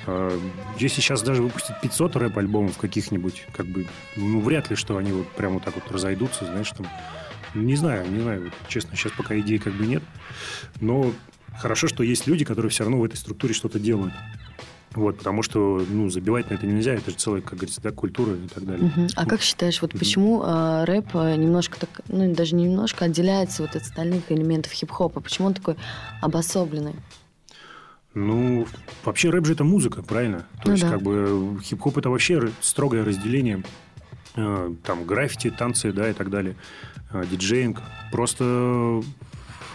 А, Если сейчас даже выпустить 500 рэп-альбомов каких-нибудь, как бы, ну, вряд ли, что они вот прямо так вот разойдутся, знаешь, там. Не знаю, не знаю, вот, честно, сейчас пока идей как бы нет. Но хорошо, что есть люди, которые все равно в этой структуре что-то делают. Вот, потому что, ну, забивать на это нельзя, это же целая, как говорится, да, культура и так далее. Мгм. А как считаешь, вот Мгм. почему а, рэп а, немножко так, ну даже не немножко отделяется вот от остальных элементов хип-хопа? Почему он такой обособленный? Ну, вообще рэп же это музыка, правильно? То Ну есть, да. как бы, хип-хоп это вообще строгое разделение. Э, Там граффити, танцы, да, и так далее. Э, Диджеинг. Просто,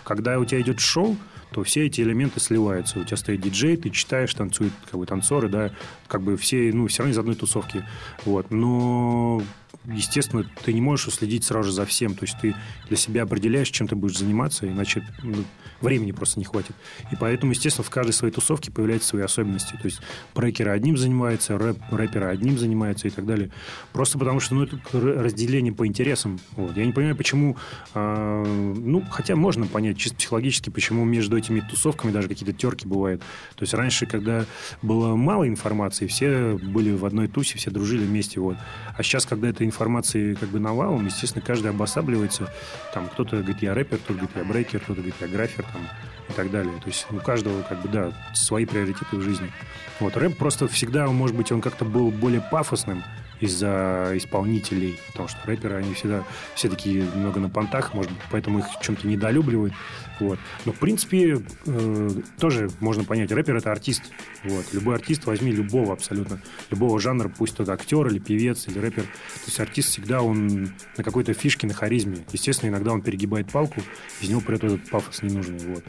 когда у тебя идет шоу, то все эти элементы сливаются. У тебя стоит диджей, ты читаешь, танцуют как бы танцоры, да, как бы все, ну, все равно из одной тусовки. Вот. Но естественно, ты не можешь уследить сразу же за всем. То есть ты для себя определяешь, чем ты будешь заниматься, иначе ну, времени просто не хватит. И поэтому, естественно, в каждой своей тусовке появляются свои особенности. То есть брейкеры одним занимаются, рэп, рэперы одним занимаются и так далее. Просто потому что ну, это разделение по интересам. Вот. Я не понимаю, почему... Э, ну, хотя можно понять чисто психологически, почему между этими тусовками даже какие-то терки бывают. То есть раньше, когда было мало информации, все были в одной тусе, все дружили вместе. Вот. А сейчас, когда этой информации как бы навалом, естественно, каждый обосабливается. Там кто-то говорит, я рэпер, кто-то говорит, я брейкер, кто-то говорит, я графер там, и так далее. То есть у каждого, как бы, да, свои приоритеты в жизни. Вот, рэп просто всегда, может быть, он как-то был более пафосным, из-за исполнителей, потому что рэперы, они всегда все такие немного на понтах, может быть, поэтому их чем-то недолюбливают. Вот. Но, в принципе, э, тоже можно понять, рэпер – это артист. Вот. Любой артист, возьми любого абсолютно, любого жанра, пусть тот актер или певец или рэпер. То есть артист всегда он на какой-то фишке, на харизме. Естественно, иногда он перегибает палку, из него придет этот пафос ненужный. Вот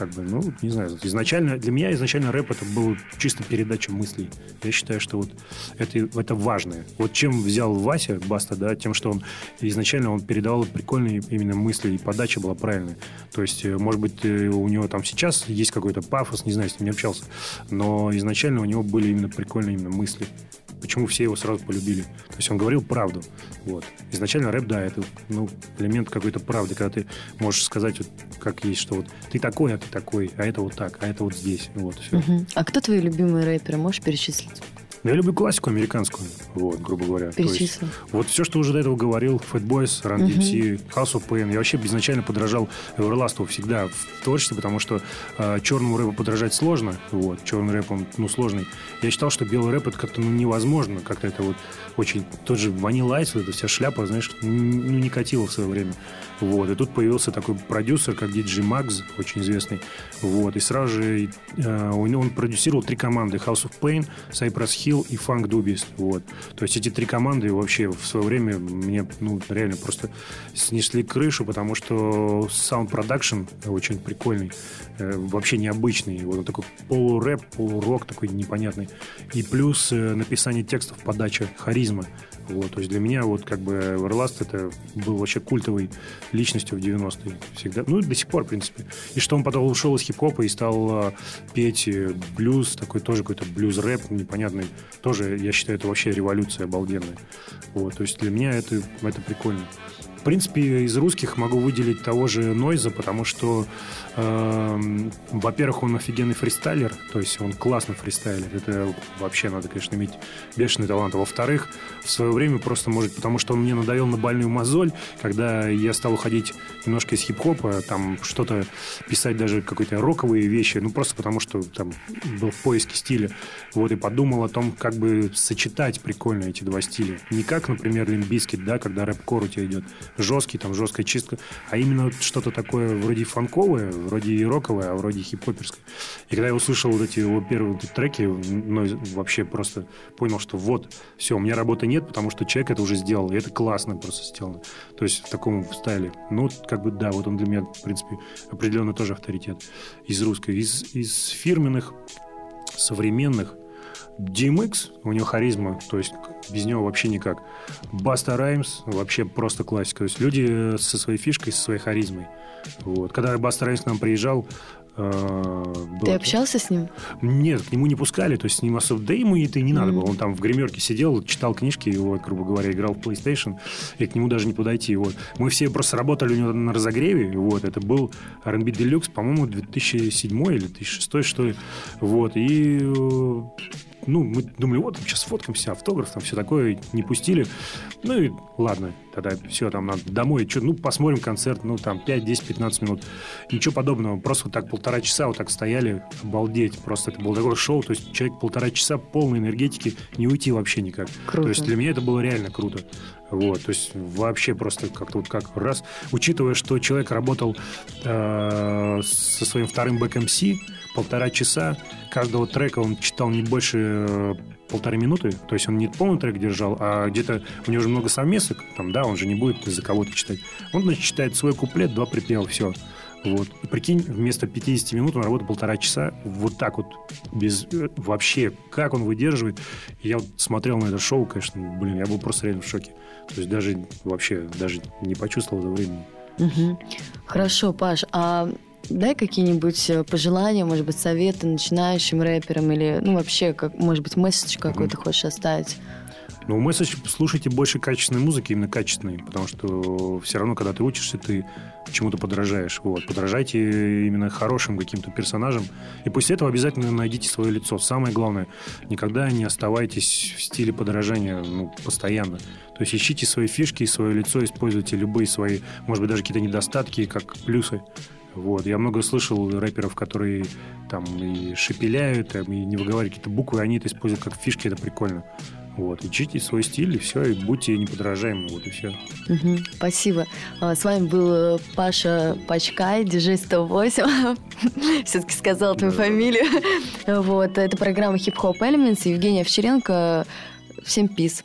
как бы, ну, не знаю, изначально, для меня изначально рэп это был чисто передача мыслей. Я считаю, что вот это, это важное. Вот чем взял Вася Баста, да, тем, что он изначально он передавал прикольные именно мысли, и подача была правильная. То есть, э, может быть, э, у него там сейчас есть какой-то пафос, не знаю, с ним не общался, но изначально у него были именно прикольные именно мысли почему все его сразу полюбили. То есть он говорил правду. Вот. Изначально рэп, да, это ну, элемент какой-то правды, когда ты можешь сказать, вот, как есть, что вот ты такой, а ты такой, а это вот так, а это вот здесь. Вот, все. Угу. А кто твои любимые рэперы? Можешь перечислить? Ну, я люблю классику американскую, вот, грубо говоря. Перечислил. вот все, что уже до этого говорил, Fat Boys, Run DMC, uh-huh. House of Pain. Я вообще изначально подражал Everlast всегда в творчестве, потому что э, черному рэпу подражать сложно. Вот, черный рэп, он, ну, сложный. Я считал, что белый рэп это как-то ну, невозможно. Как-то это вот очень... Тот же Vanilla Ice, вот эта вся шляпа, знаешь, ну, не катила в свое время. Вот. И тут появился такой продюсер, как DJ Max, очень известный. Вот. И сразу же э, он, он продюсировал три команды. House of Pain, Cypress Hill и Funk Dubis. Вот. То есть эти три команды вообще в свое время мне ну, реально просто снесли крышу, потому что sound production очень прикольный, э, вообще необычный. Вот он такой полурэп, полурок такой непонятный. И плюс э, написание текстов, подача, харизма. Вот, то есть для меня вот как бы Everlast это был вообще культовой личностью в 90-е всегда. Ну, до сих пор, в принципе. И что он потом ушел из хип-хопа и стал э, петь э, блюз, такой тоже какой-то блюз-рэп непонятный. Тоже, я считаю, это вообще революция обалденная. Вот, то есть для меня это, это прикольно. В принципе, из русских могу выделить того же Нойза, потому что, э, во-первых, он офигенный фристайлер, то есть он классно фристайлер. Это вообще надо, конечно, иметь бешеный талант. Во-вторых, в свое время просто, может, потому что он мне надавил на больную мозоль, когда я стал уходить немножко из хип-хопа, там что-то писать даже какие-то роковые вещи, ну просто потому что там был в поиске стиля. Вот и подумал о том, как бы сочетать прикольно эти два стиля. Не как, например, Limp Bizkit, да, когда рэп-кор у тебя идет, жесткий, там жесткая чистка, а именно что-то такое вроде фанковое, вроде и роковое, а вроде хип-хоперское. И когда я услышал вот эти его первые треки, ну, вообще просто понял, что вот, все, у меня работы нет, потому что человек это уже сделал, и это классно просто сделано. То есть в таком стайле. Ну, как бы, да, вот он для меня, в принципе, определенно тоже авторитет из русской. Из, из фирменных, современных, DMX, у него харизма, то есть без него вообще никак. Баста Раймс вообще просто классика. То есть люди со своей фишкой, со своей харизмой. Вот. Когда Баста Раймс к нам приезжал, э, ты общался с ним? Нет, к нему не пускали, то есть с ним особо... Да ему это и не надо mm-hmm. было. Он там в гримерке сидел, читал книжки, вот, грубо говоря, играл в PlayStation, и к нему даже не подойти. Вот. Мы все просто работали у него на разогреве, вот, это был R&B Deluxe, по-моему, 2007 или 2006, что ли. Вот, и э, ну, мы думали, вот, сейчас фоткаемся, автограф, там все такое, не пустили. Ну и ладно, тогда все, там надо домой, что, ну, посмотрим концерт, ну, там, 5, 10, 15 минут. Ничего подобного, просто вот так полтора часа вот так стояли, обалдеть. Просто это было такое шоу, то есть человек полтора часа полной энергетики, не уйти вообще никак. Круто. То есть для меня это было реально круто. Вот, то есть вообще просто как-то вот как раз, учитывая, что человек работал э, со своим вторым бэк-MC, полтора часа, каждого трека он читал не больше полторы минуты, то есть он не полный трек держал, а где-то у него же много совместок, там, да, он же не будет за кого-то читать. Он, значит, читает свой куплет, два припева, все. Вот. И прикинь, вместо 50 минут он работает полтора часа. Вот так вот, без э, вообще, как он выдерживает. Я вот смотрел на это шоу, конечно, блин, я был просто реально в шоке. То есть даже вообще, даже не почувствовал это времени. Угу. Хорошо, Паш, а дай какие-нибудь э, пожелания, может быть, советы начинающим рэперам или, ну, вообще, как, может быть, месседж какой-то mm хочешь оставить? Ну, месседж слушайте больше качественной музыки, именно качественной, потому что все равно, когда ты учишься, ты чему-то подражаешь. Вот. Подражайте именно хорошим каким-то персонажам. И после этого обязательно найдите свое лицо. Самое главное, никогда не оставайтесь в стиле подражания ну, постоянно. То есть ищите свои фишки, свое лицо, используйте любые свои, может быть, даже какие-то недостатки, как плюсы. Вот. Я много слышал рэперов, которые там и шепеляют, там, и не выговаривают какие-то буквы, они это используют как фишки, это прикольно. Вот, учите свой стиль, и все, и будьте неподражаемы, вот и все. Угу, спасибо. А, с вами был э, Паша Пачкай, диджей 108. Все-таки сказал твою фамилию. Вот, это программа Hip Hop Elements, Евгения Овчаренко. Всем пиз.